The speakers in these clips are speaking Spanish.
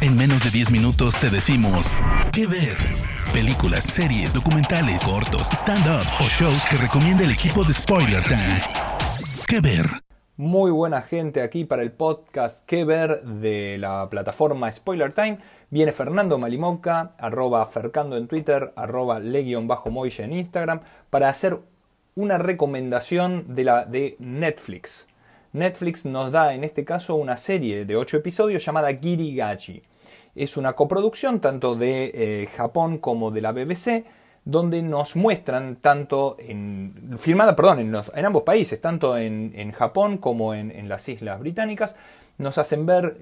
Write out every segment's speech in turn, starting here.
En menos de 10 minutos te decimos qué ver. Películas, series, documentales, cortos, stand-ups o shows que recomienda el equipo de Spoiler Time. ¿Qué ver? Muy buena gente aquí para el podcast ¿Qué ver? de la plataforma Spoiler Time. Viene Fernando Malimovka, arroba Fercando en Twitter, arroba moya en Instagram, para hacer una recomendación de, la, de Netflix. Netflix nos da en este caso una serie de 8 episodios llamada Girigachi. Es una coproducción tanto de eh, Japón como de la BBC, donde nos muestran tanto en. perdón, en, ambos países, tanto en, Japón como en, las Islas Británicas, nos hacen ver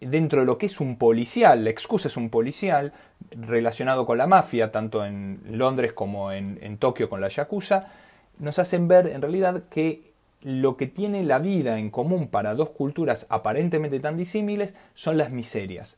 dentro de lo que es un policial, la excusa es un policial relacionado con la mafia, tanto en Londres como en Tokio con la Yakuza, nos hacen ver en realidad que lo que tiene la vida en común para dos culturas aparentemente tan disímiles son las miserias.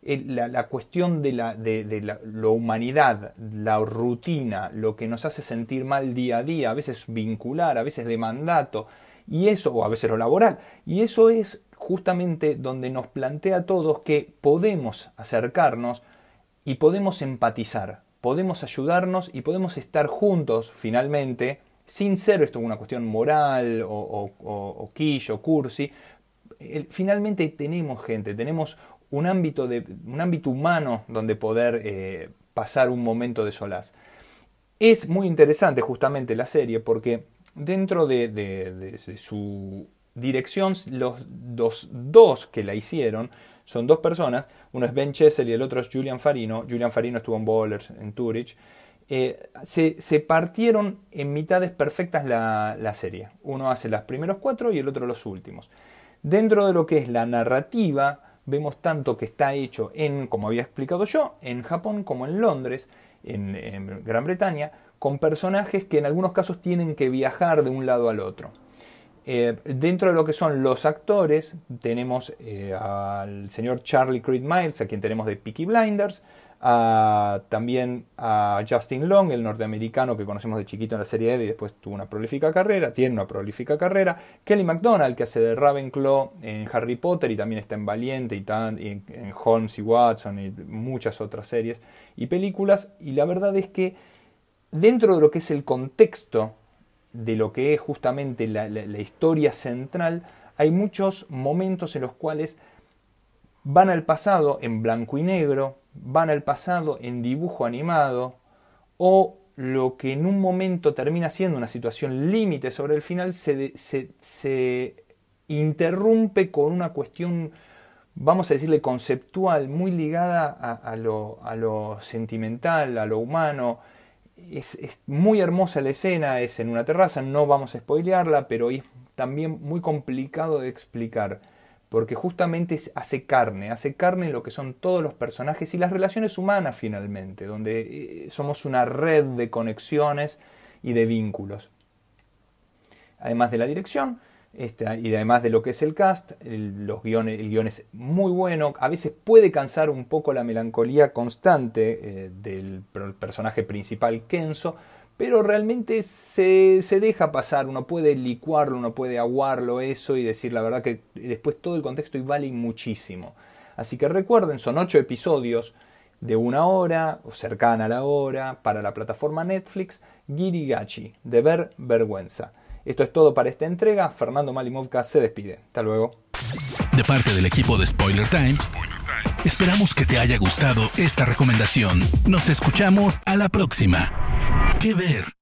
La, cuestión de, la, de, la humanidad, la rutina, lo que nos hace sentir mal día a día, a veces vincular, a veces de mandato, y eso, o a veces lo laboral, y eso es justamente donde nos plantea a todos que podemos acercarnos y podemos empatizar, podemos ayudarnos y podemos estar juntos finalmente sin ser esto una cuestión moral o, o, o, o cursi, finalmente tenemos gente, tenemos un ámbito, de, un ámbito humano donde poder eh, pasar un momento de solaz. Es muy interesante justamente la serie porque dentro de, su dirección, los dos, dos, que la hicieron son dos personas, uno es Ben Chessel y el otro es Julian Farino. Julian Farino estuvo en Bowlers en Zurich eh, se, partieron en mitades perfectas la, serie. Uno hace los primeros cuatro y el otro los últimos. Dentro de lo que es la narrativa, vemos tanto que está hecho en, como había explicado yo, en Japón como en Londres, en, Gran Bretaña, con personajes que en algunos casos tienen que viajar de un lado al otro. Eh, dentro de lo que son los actores, tenemos eh, al señor Charlie Creed Miles, a quien tenemos de Peaky Blinders, también a Justin Long, el norteamericano que conocemos de chiquito en la serie Ed y después tuvo una prolífica carrera, tiene una prolífica carrera. Kelly MacDonald, que hace de Ravenclaw en Harry Potter y también está en Valiente y, en Holmes y Watson y muchas otras series y películas. Y la verdad es que dentro de lo que es el contexto de lo que es justamente la historia central, hay muchos momentos en los cuales van al pasado en blanco y negro, van al pasado en dibujo animado, o lo que en un momento termina siendo una situación límite sobre el final se, se, interrumpe con una cuestión, vamos a decirle, conceptual, muy ligada a, lo, a lo, sentimental, a lo humano. Es, es, muy hermosa la escena, es en una terraza, no vamos a spoilearla, pero es también muy complicado de explicar porque justamente hace carne, hace carne lo que son todos los personajes y las relaciones humanas finalmente, donde eh, somos una red de conexiones y de vínculos. Además de la dirección, este, y además de lo que es el cast, el, los guiones, el guion es muy bueno, a veces puede cansar un poco la melancolía constante eh, del personaje principal Kenzo, pero realmente se, deja pasar, uno puede licuarlo, uno puede aguarlo eso y decir la verdad que después todo el contexto y vale muchísimo. Así que recuerden, son ocho episodios de una hora o cercana a la hora para la plataforma Netflix Girigachi, de ver vergüenza. Esto es todo para esta entrega. Fernando Malimovka se despide. Hasta luego. De parte del equipo de Spoiler Times, esperamos que te haya gustado esta recomendación. Nos escuchamos a la próxima. ¿Qué ver?